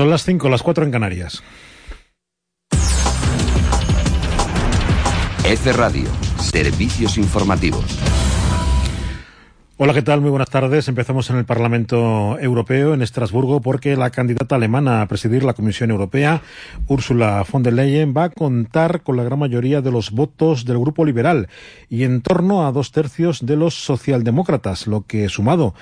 Son las 5, las 4 en Canarias. F Radio, servicios informativos. Hola, ¿qué tal? Muy buenas tardes. Empezamos en el Parlamento Europeo, en Estrasburgo, porque la candidata alemana a presidir la Comisión Europea, Ursula von der Leyen, va a contar con la gran mayoría de los votos del Grupo Liberal y en torno a dos tercios de los socialdemócratas, lo que, sumado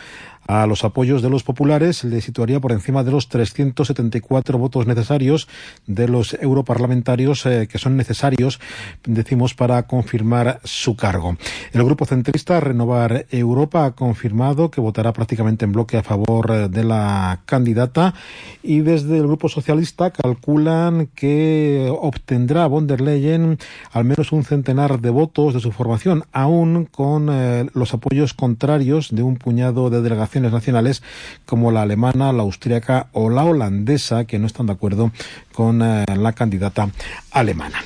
a los apoyos de los populares le situaría por encima de los 374 votos necesarios de los europarlamentarios eh, que son necesarios, decimos, para confirmar su cargo. El grupo centrista Renovar Europa ha confirmado que votará prácticamente en bloque a favor eh, de la candidata y desde el grupo socialista calculan que obtendrá von der Leyen al menos un centenar de votos de su formación, aún con eh, los apoyos contrarios de un puñado de delegaciones nacionales como la alemana, la austríaca o la holandesa, que no están de acuerdo con eh, la candidata alemana.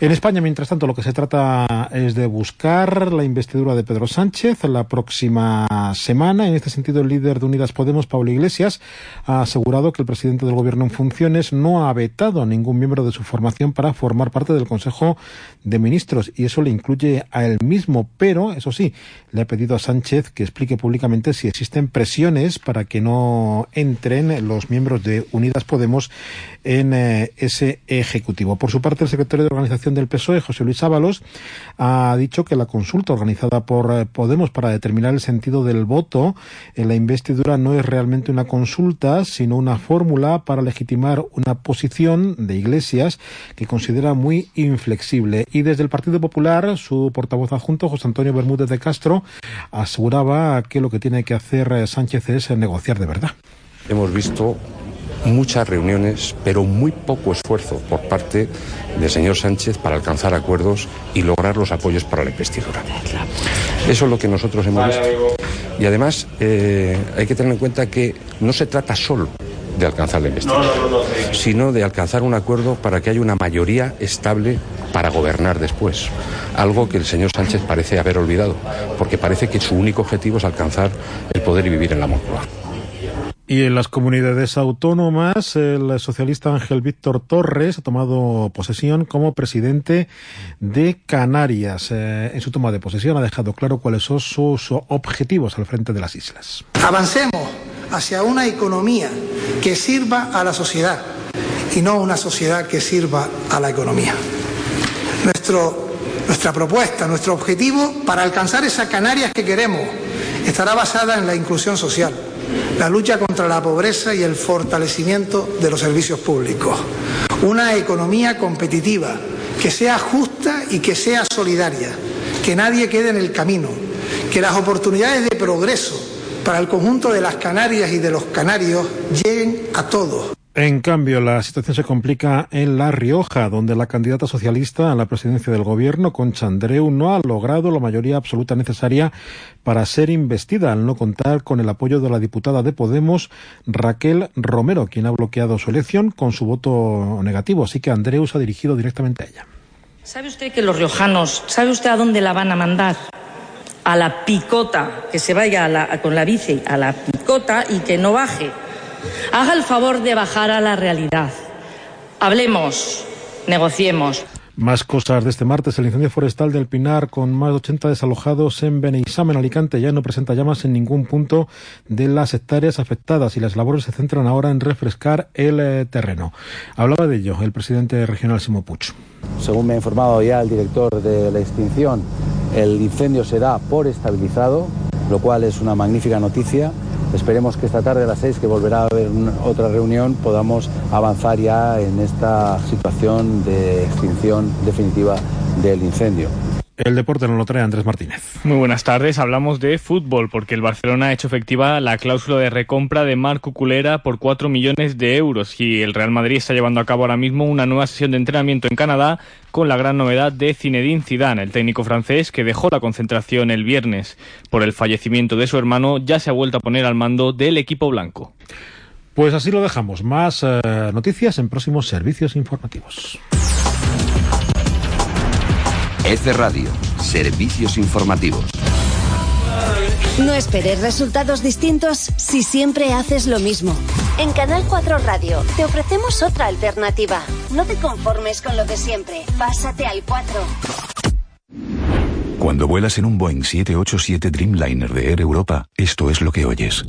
En España, mientras tanto, lo que se trata es de buscar la investidura de Pedro Sánchez la próxima semana. En este sentido, el líder de Unidas Podemos, Pablo Iglesias, ha asegurado que el presidente del Gobierno en funciones no ha vetado a ningún miembro de su formación para formar parte del Consejo de Ministros y eso le incluye a él mismo, pero, eso sí, le ha pedido a Sánchez que explique públicamente si existen presiones para que no entren los miembros de Unidas Podemos en eh, ese ejecutivo. Por su parte, el secretario de Organización del PSOE, José Luis Ábalos, ha dicho que la consulta organizada por eh, Podemos para determinar el sentido del voto en la investidura no es realmente una consulta, sino una fórmula para legitimar una posición de Iglesias que considera muy inflexible. Y desde el Partido Popular, su portavoz adjunto, José Antonio Bermúdez de Castro, aseguraba que lo que tiene que hacer eh, Sánchez es negociar de verdad. Hemos visto muchas reuniones, pero muy poco esfuerzo por parte del señor Sánchez para alcanzar acuerdos y lograr los apoyos para la investidura. Eso es lo que nosotros hemos visto. Y además eh, hay que tener en cuenta que no se trata solo de alcanzar la investidura, sino de alcanzar un acuerdo para que haya una mayoría estable para gobernar después. Algo que el señor Sánchez parece haber olvidado, porque parece que su único objetivo es alcanzar el poder y vivir en la Moncloa. Y en las comunidades autónomas, el socialista Ángel Víctor Torres ha tomado posesión como presidente de Canarias. Eh, en su toma de posesión ha dejado claro cuáles son sus objetivos al frente de las islas. Avancemos hacia una economía que sirva a la sociedad y no una sociedad que sirva a la economía. Nuestro, nuestra propuesta, nuestro objetivo para alcanzar esa Canarias que queremos estará basada en la inclusión social la lucha contra la pobreza y el fortalecimiento de los servicios públicos. Una economía competitiva que sea justa y que sea solidaria, que nadie quede en el camino, que las oportunidades de progreso para el conjunto de las Canarias y de los canarios lleguen a todos. En cambio, la situación se complica en La Rioja, donde la candidata socialista a la presidencia del gobierno, Concha Andreu, no ha logrado la mayoría absoluta necesaria para ser investida, al no contar con el apoyo de la diputada de Podemos, Raquel Romero, quien ha bloqueado su elección con su voto negativo. Así que Andreu se ha dirigido directamente a ella. ¿Sabe usted que los riojanos, sabe usted a dónde la van a mandar? A la picota, que se vaya con la bici a la picota y que no baje Haga el favor de bajar a la realidad. Hablemos, negociemos. Más cosas de este martes. El incendio forestal del Pinar, con más de 80 desalojados en Beneisam, en Alicante, ya no presenta llamas en ningún punto de las hectáreas afectadas y las labores se centran ahora en refrescar el eh, terreno. Hablaba de ello el presidente regional Simo Puig. Según me ha informado ya el director de la extinción, el incendio será por estabilizado, lo cual es una magnífica noticia Esperemos que esta tarde a las seis, que volverá a haber otra reunión, podamos avanzar ya en esta situación de extinción definitiva del incendio. El deporte nos lo trae Andrés Martínez. Muy buenas tardes. Hablamos de fútbol porque el Barcelona ha hecho efectiva la cláusula de recompra de Marco Culera por 4 millones de euros y el Real Madrid está llevando a cabo ahora mismo una nueva sesión de entrenamiento en Canadá con la gran novedad de Zinedine Zidane, el técnico francés que dejó la concentración el viernes por el fallecimiento de su hermano, ya se ha vuelto a poner al mando del equipo blanco. Pues así lo dejamos. Más eh, noticias en próximos servicios informativos. F Radio, servicios informativos. No esperes resultados distintos si siempre haces lo mismo. En Canal 4 Radio te ofrecemos otra alternativa. No te conformes con lo de siempre. Pásate al 4. Cuando vuelas en un Boeing 787 Dreamliner de Air Europa, esto es lo que oyes.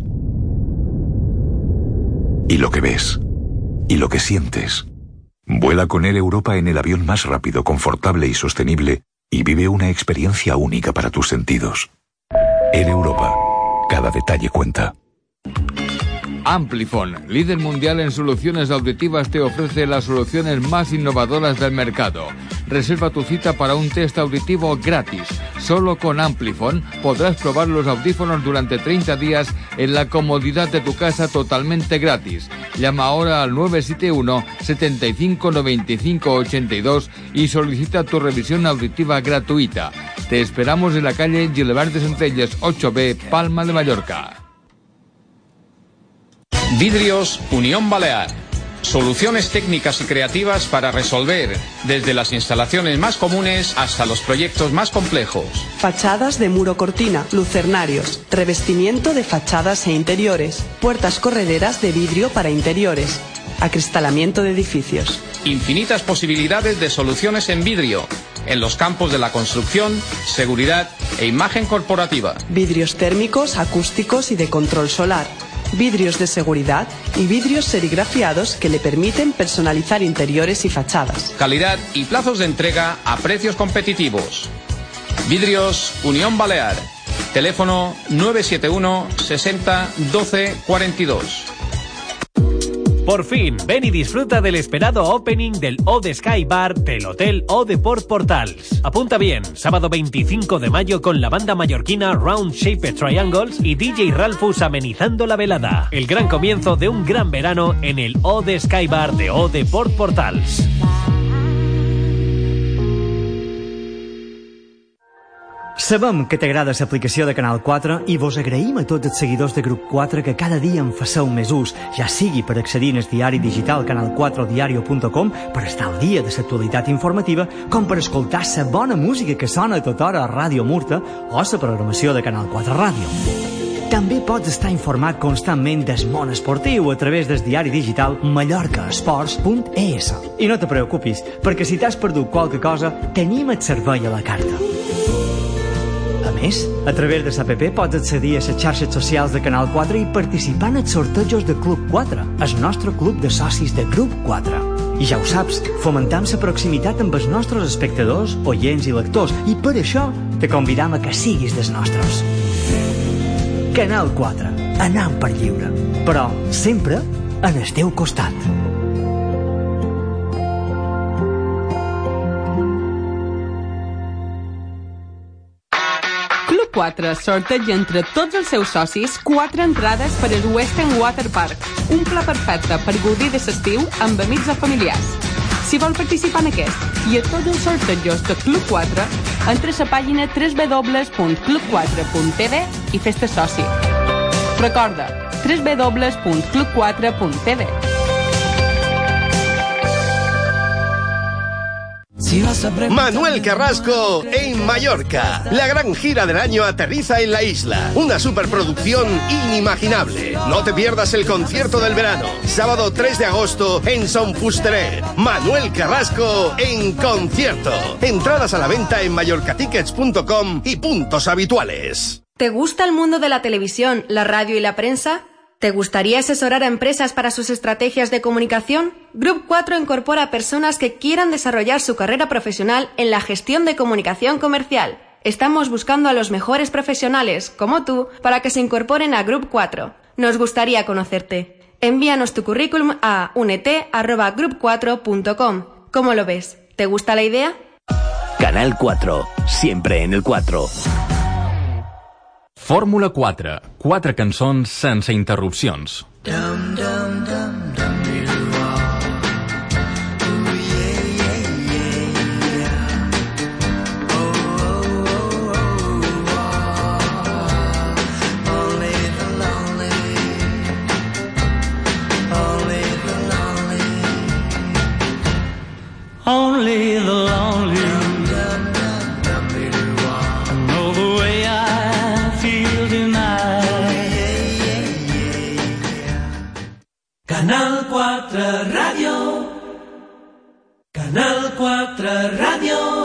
Y lo que ves. Y lo que sientes. Vuela con Air Europa en el avión más rápido, confortable y sostenible y vive una experiencia única para tus sentidos. Air Europa. Cada detalle cuenta. Amplifon, líder mundial en soluciones auditivas, te ofrece las soluciones más innovadoras del mercado. Reserva tu cita para un test auditivo gratis. Solo con Amplifon podrás probar los audífonos durante 30 días en la comodidad de tu casa totalmente gratis. Llama ahora al 971 75 95 82 y solicita tu revisión auditiva gratuita. Te esperamos en la calle Gilbert de Centelles 8B, Palma de Mallorca. Vidrios Unión Balear. Soluciones técnicas y creativas para resolver desde las instalaciones más comunes hasta los proyectos más complejos. Fachadas de muro cortina, lucernarios, revestimiento de fachadas e interiores, puertas correderas de vidrio para interiores, acristalamiento de edificios. Infinitas posibilidades de soluciones en vidrio en los campos de la construcción, seguridad e imagen corporativa. Vidrios térmicos, acústicos y de control solar vidrios de seguridad y vidrios serigrafiados que le permiten personalizar interiores y fachadas. Calidad y plazos de entrega a precios competitivos. Vidrios Unión Balear. Teléfono 971 60 12 42. Por fin, ven y disfruta del esperado opening del O de Sky Bar del Hotel O de Port Portals. Apunta bien, sábado 25 de mayo con la banda mallorquina Round Shaped Triangles y DJ Ralphus amenizando la velada. El gran comienzo de un gran verano en el O de Sky Bar de O Portals. Sabem que t'agrada l'aplicació de Canal 4 i vos agraïm a tots els seguidors de Grup 4 que cada dia en faceu més ús, ja sigui per accedir al diari digital canal4diario.com per estar al dia de l'actualitat informativa, com per escoltar la bona música que sona a tota hora a Ràdio Murta o la programació de Canal 4 Ràdio. També pots estar informat constantment del món esportiu a través del diari digital mallorcaesports.es. I no te preocupis, perquè si t'has perdut qualque cosa, tenim el servei a la carta. Més, a través de l'APP pots accedir a les xarxes socials de Canal 4 i participar en els sortejos de Club 4, el nostre club de socis de Grup 4. I ja ho saps, fomentam la proximitat amb els nostres espectadors, oients i lectors, i per això te convidam a que siguis dels nostres. Canal 4, anant per lliure, però sempre en el teu costat. Club 4 sorteja entre tots els seus socis quatre entrades per al Western Water Park, un pla perfecte per gaudir de l'estiu amb amics o familiars. Si vol participar en aquest i a tots els sortejos de Club 4, entra a la pàgina www.club4.tv i fes-te soci. Recorda, www.club4.tv Manuel Carrasco en Mallorca. La gran gira del año aterriza en la isla. Una superproducción inimaginable. No te pierdas el concierto del verano. Sábado 3 de agosto en Son Fusterer. Manuel Carrasco en concierto. Entradas a la venta en mallorcatickets.com y puntos habituales. ¿Te gusta el mundo de la televisión, la radio y la prensa? ¿Te gustaría asesorar a empresas para sus estrategias de comunicación? Group 4 incorpora a personas que quieran desarrollar su carrera profesional en la gestión de comunicación comercial. Estamos buscando a los mejores profesionales, como tú, para que se incorporen a Group 4. Nos gustaría conocerte. Envíanos tu currículum a unet.group4.com. ¿Cómo lo ves? ¿Te gusta la idea? Canal 4, siempre en el 4. Fórmula 4. Quatre cançons sense interrupcions. Dum, dum, dum, 4 Ràdio. Canal 4 Ràdio.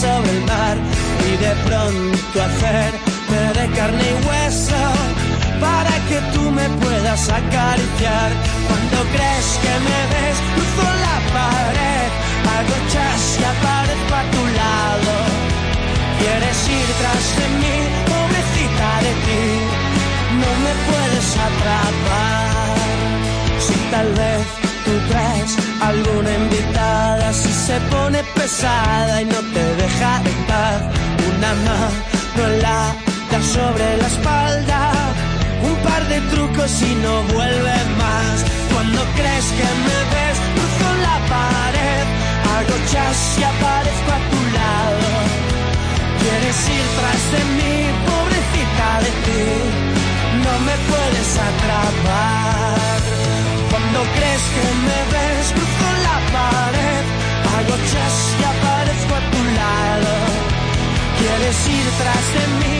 sobre el mar y de pronto hacerme de carne y hueso para que tú me puedas acariciar. Cuando crees que me ves, cruzo la pared, hago chas y aparezco a tu lado. Quieres ir tras de mí, pobrecita de ti, no me puedes atrapar. Si tal vez tú traes alguna invitada, si se pone pesada y no me deja en paz. Una mano lata sobre la espalda, un par de trucos y no vuelve más. Cuando crees que me ves, cruzo la pared, hago chas y aparezco a tu lado. Quieres ir tras de mí, pobrecita de ti, no me puedes atrapar. Cuando crees que me ves, cruzo la pared traigo chas y aparezco a tu lado. Quieres ir tras de mí.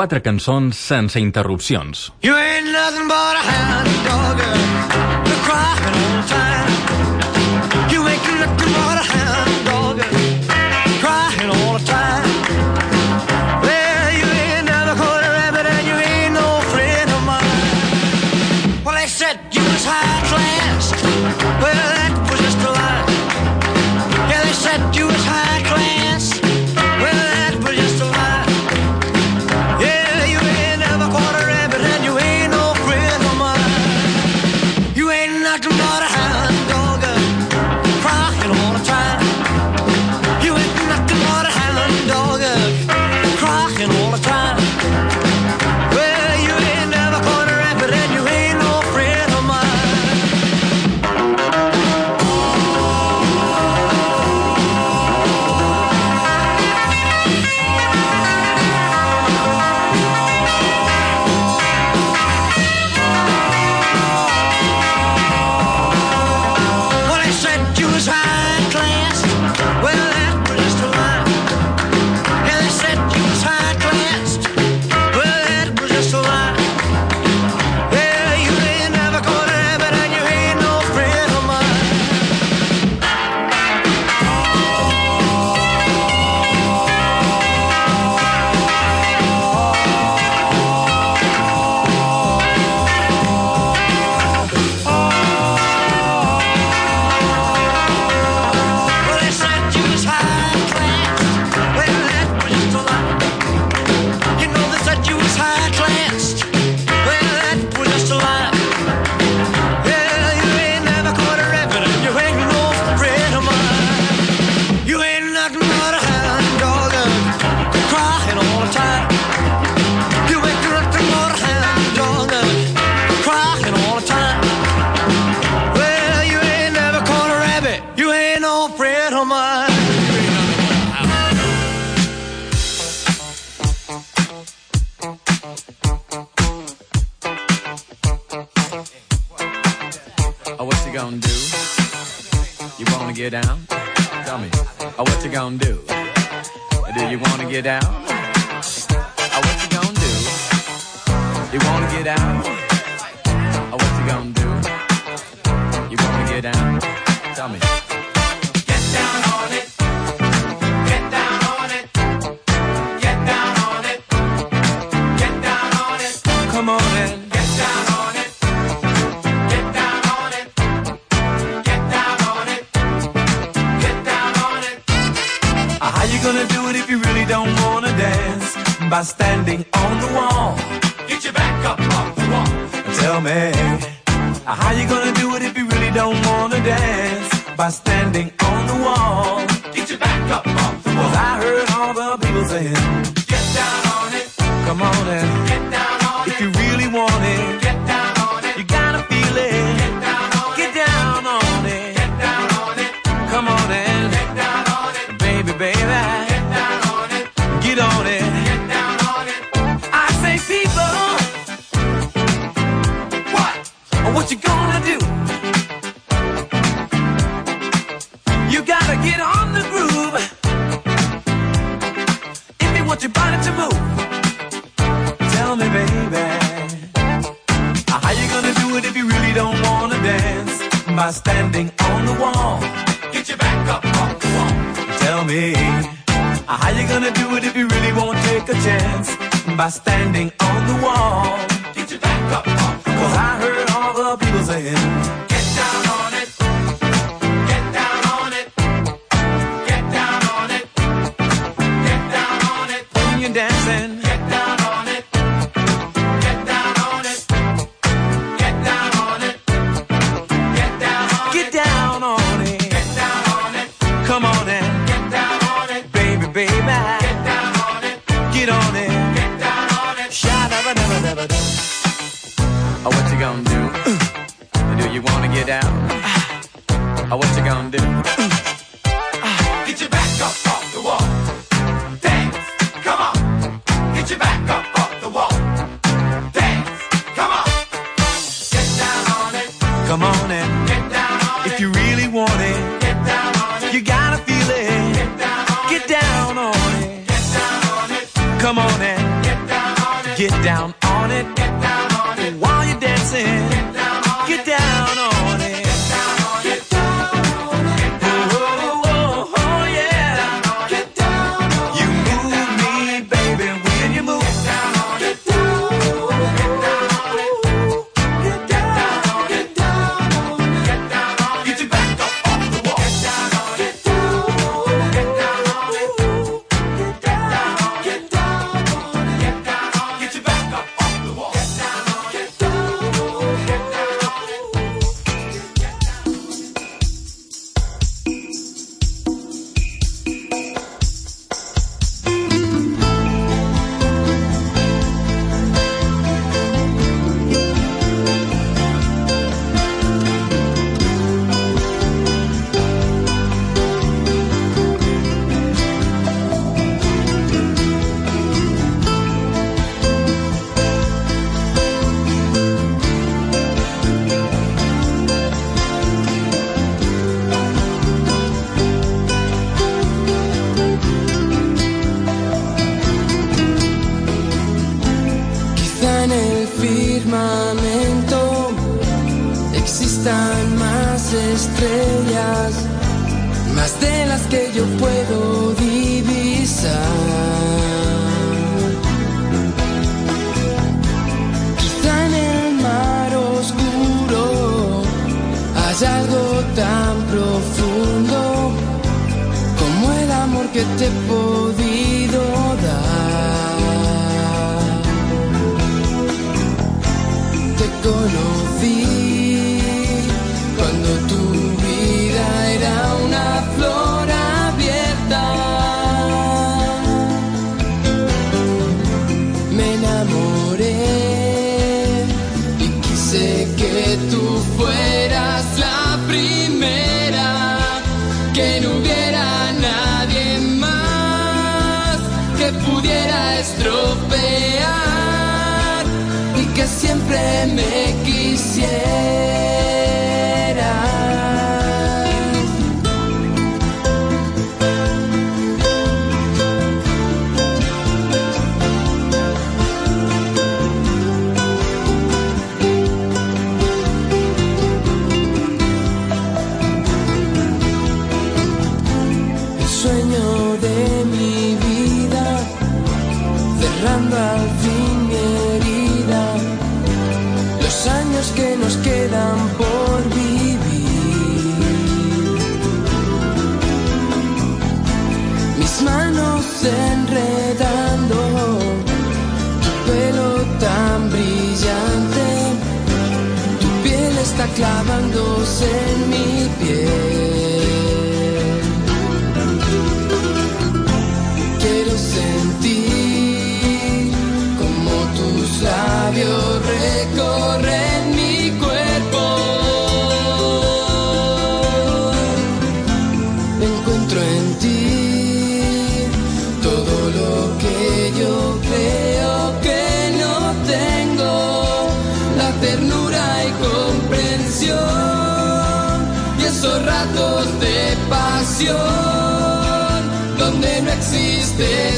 quatre cançons sense interrupcions. You ain't nothing but a hound. by standing on the wall. Get your back up off the wall. Tell me, how you gonna do it if you really don't wanna dance? By standing on the wall. Get your back up off the wall. Cause I heard all the people saying, Get down on it. Come on and get down on if it. If you really want it. Get you gonna do? You gotta get on the groove. If you want your body to move, tell me, baby. How you gonna do it if you really don't wanna dance? By standing on the wall. Get your back up on the wall. Tell me. How you gonna do it if you really won't take a chance? By standing on the wall. Get your back up off the wall saying algo tan profundo como el amor que te he podido dar. Te conocí make pasión donde no existe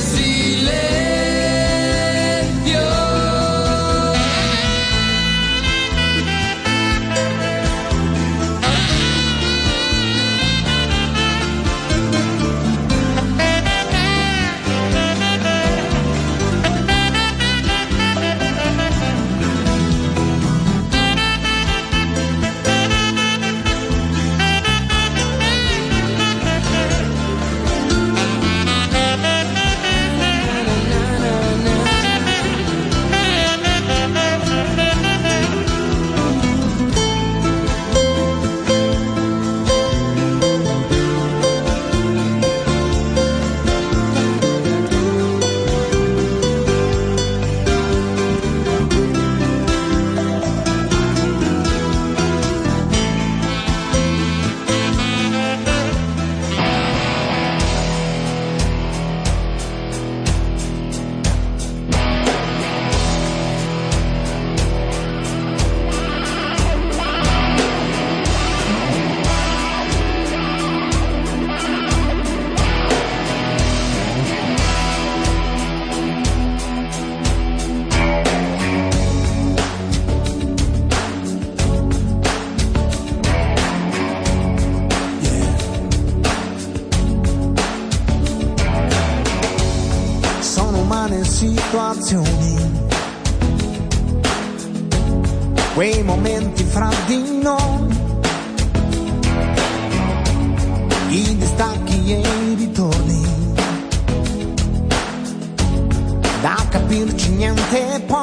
tempo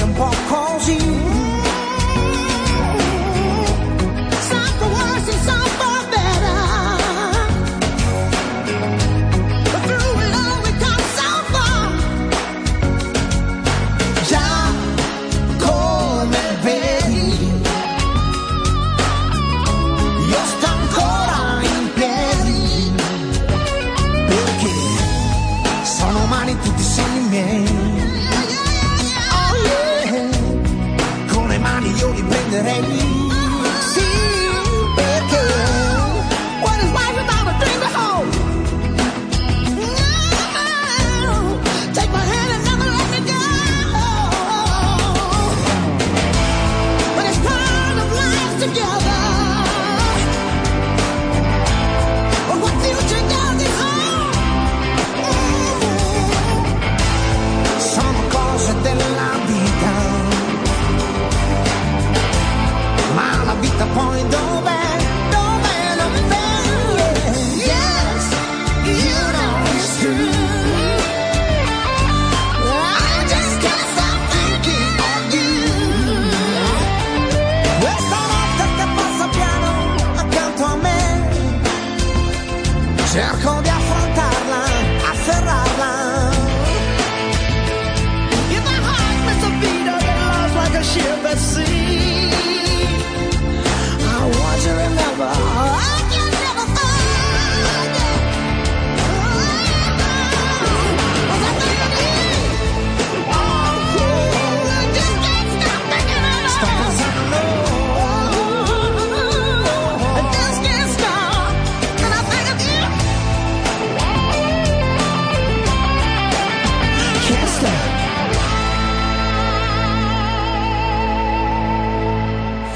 想跑，狂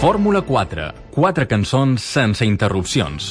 Fórmula 4. Quatre cançons sense interrupcions.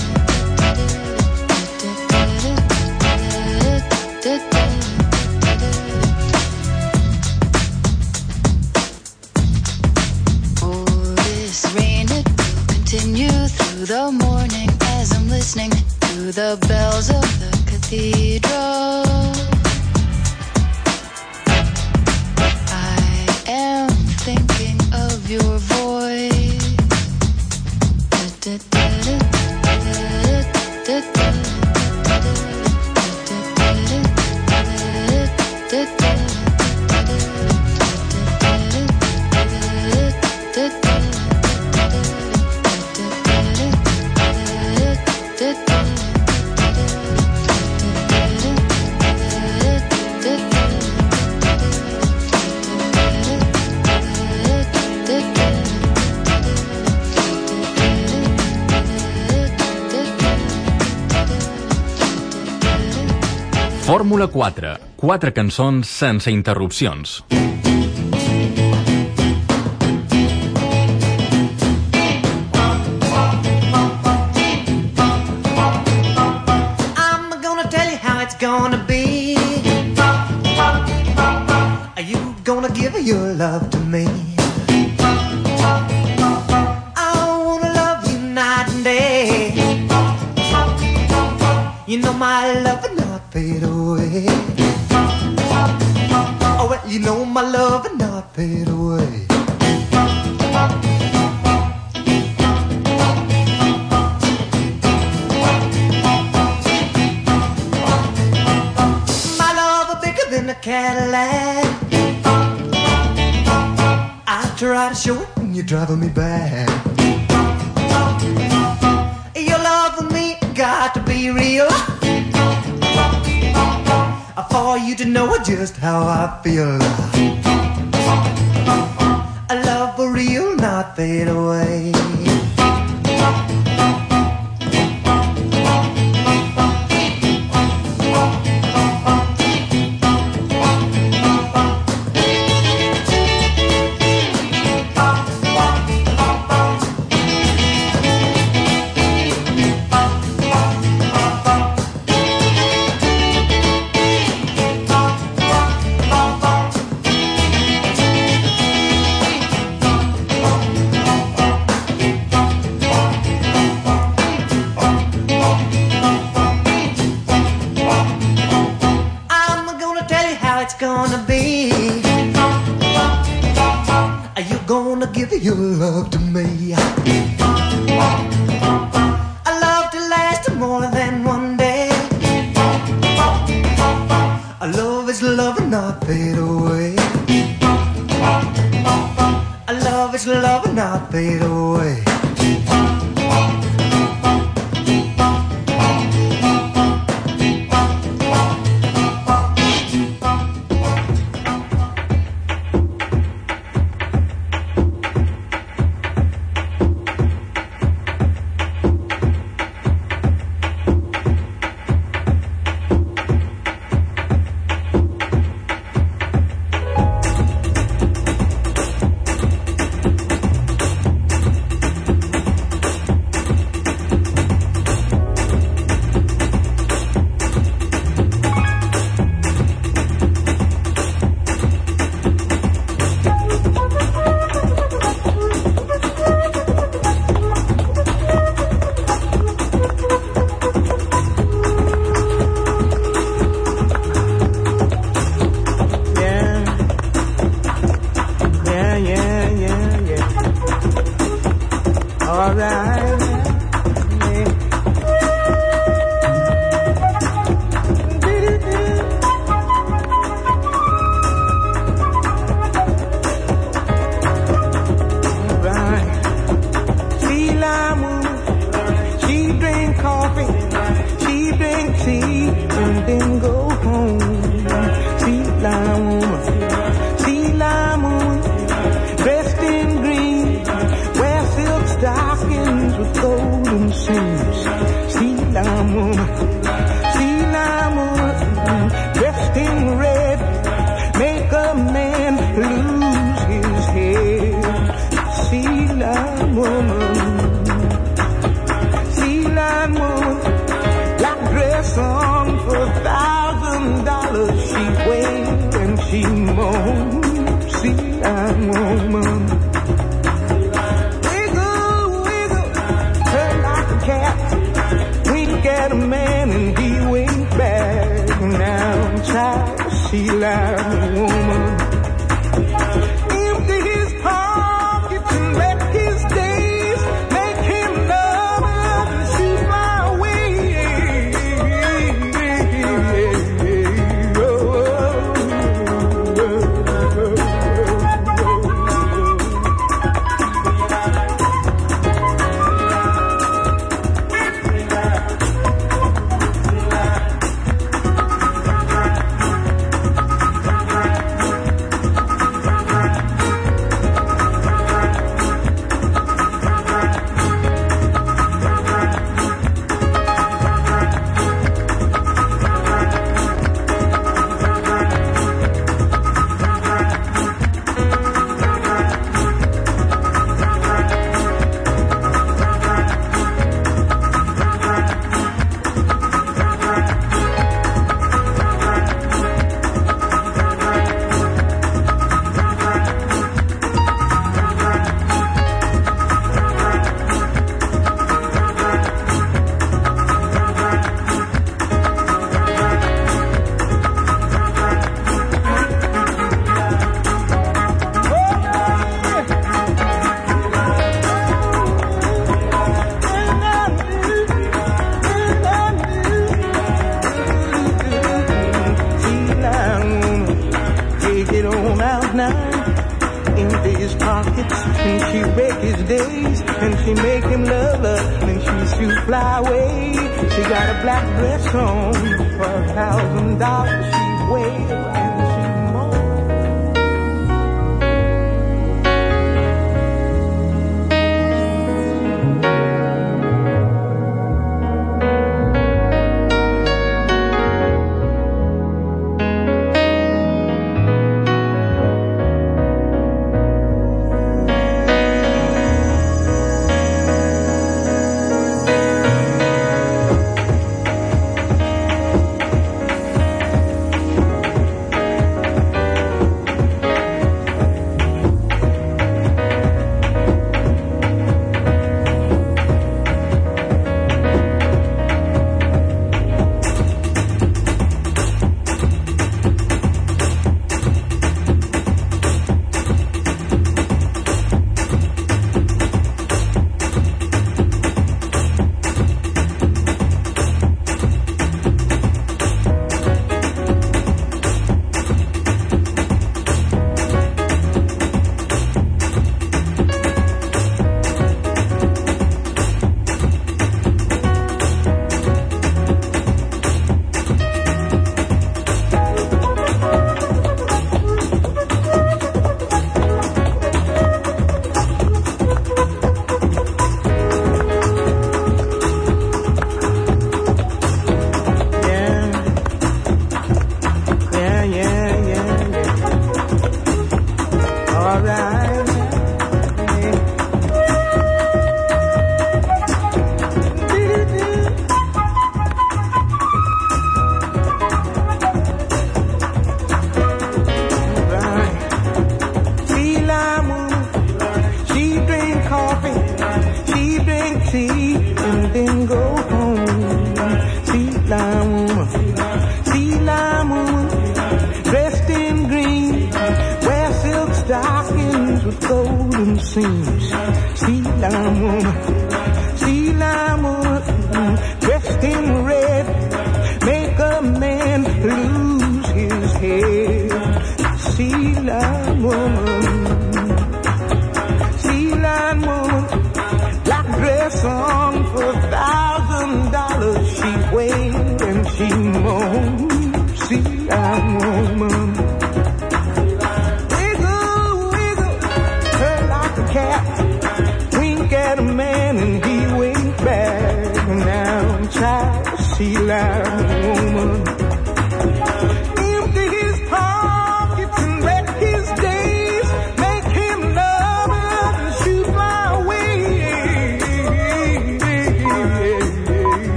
Fórmula 4. Quatre cançons sense interrupcions.